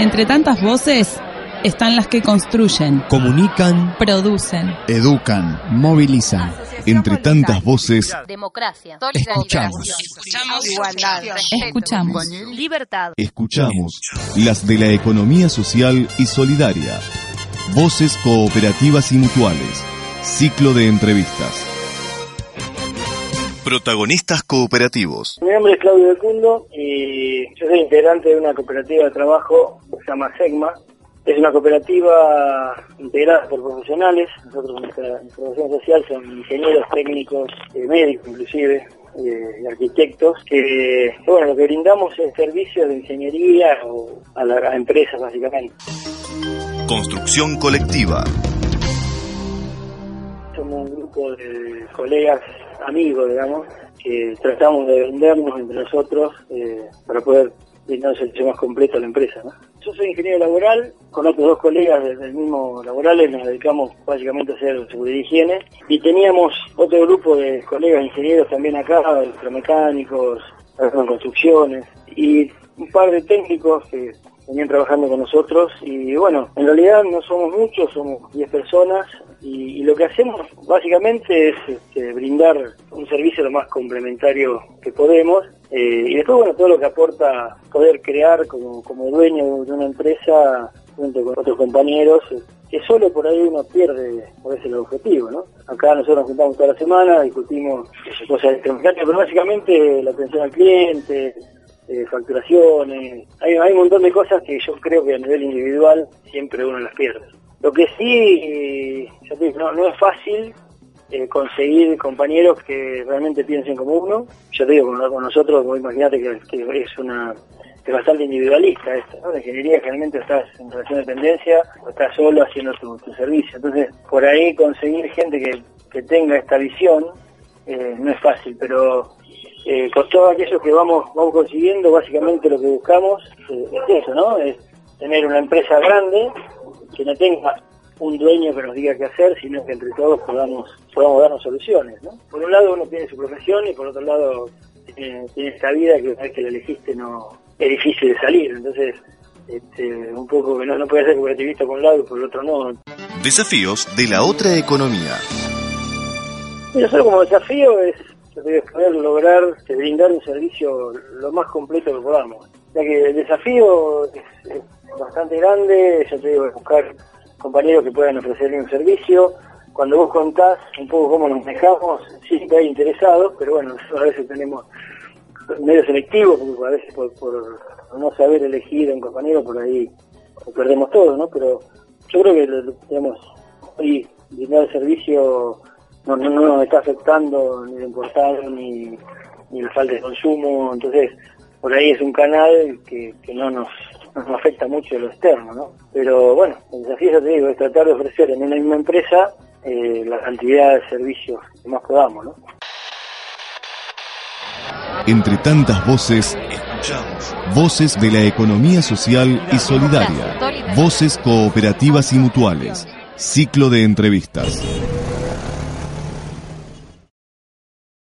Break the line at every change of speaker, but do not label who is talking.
Entre tantas voces están las que construyen,
comunican,
producen,
educan, movilizan.
Entre tantas voces,
Democracia.
escuchamos,
Igualdad.
escuchamos.
Libertad.
escuchamos las de la economía social y solidaria. Voces cooperativas y mutuales. Ciclo de entrevistas. Protagonistas cooperativos.
Mi nombre es Claudio de Cundo y yo soy integrante de una cooperativa de trabajo que se llama SEGMA. Es una cooperativa integrada por profesionales. Nosotros, nuestra información social son ingenieros técnicos, eh, médicos inclusive, eh, arquitectos, que bueno, lo que brindamos es servicios de ingeniería o a, la- a empresas básicamente.
Construcción colectiva.
Somos un grupo de colegas, amigos, digamos, que tratamos de vendernos entre nosotros eh, para poder brindar un servicio más completo a la empresa. ¿no? Yo soy ingeniero laboral, con otros dos colegas del mismo laboral nos dedicamos básicamente a hacer seguridad y higiene y teníamos otro grupo de colegas ingenieros también acá, electromecánicos, construcciones y un par de técnicos que venían trabajando con nosotros y bueno, en realidad no somos muchos, somos 10 personas y, y lo que hacemos básicamente es este, brindar un servicio lo más complementario que podemos eh, y después bueno, todo lo que aporta poder crear como, como dueño de una empresa junto con otros compañeros que solo por ahí uno pierde por ese el objetivo, ¿no? Acá nosotros nos juntamos toda la semana, discutimos cosas electromecánicas, pero básicamente la atención al cliente, eh, facturaciones, hay, un montón de cosas que yo creo que a nivel individual siempre uno las pierde. Lo que sí, eh, no, es fácil eh, conseguir compañeros que realmente piensen como uno. Yo te digo, con, nosotros, vos imagínate que, que es una es bastante individualista esto, ¿no? La ingeniería generalmente estás en relación de dependencia o estás solo haciendo tu, tu servicio. Entonces, por ahí conseguir gente que, que tenga esta visión eh, no es fácil, pero eh, con todos aquellos que vamos vamos consiguiendo, básicamente lo que buscamos eh, es eso, ¿no? Es tener una empresa grande que no tenga un dueño que nos diga qué hacer, sino que entre todos podamos podamos darnos soluciones, ¿no? Por un lado uno tiene su profesión y por otro lado tiene, tiene esta vida que una vez que la elegiste no es difícil de salir, entonces este, un poco que no, no puede ser cooperativista por un lado y por el otro no,
Desafíos de la otra economía.
Y nosotros como desafío es es poder lograr brindar un servicio lo más completo que podamos. Ya que el desafío es, bastante grande, yo te digo, buscar compañeros que puedan ofrecerle un servicio. Cuando vos contás un poco cómo nos manejamos, sí que hay interesados, pero bueno, a veces tenemos medio selectivos, porque a veces por, por no saber elegir un compañero, por ahí perdemos todo, ¿no? Pero yo creo que, digamos, hoy brindar servicio no, no, no nos está afectando ni lo importado ni, ni la falta de consumo, entonces por ahí es un canal que, que no nos no nos afecta mucho lo externo, ¿no? Pero bueno, el desafío, te digo, es tratar de ofrecer en una misma empresa eh, la cantidad de servicios que más podamos, ¿no?
Entre tantas voces, escuchamos. Voces de la economía social y solidaria. Voces cooperativas y mutuales. Ciclo de entrevistas.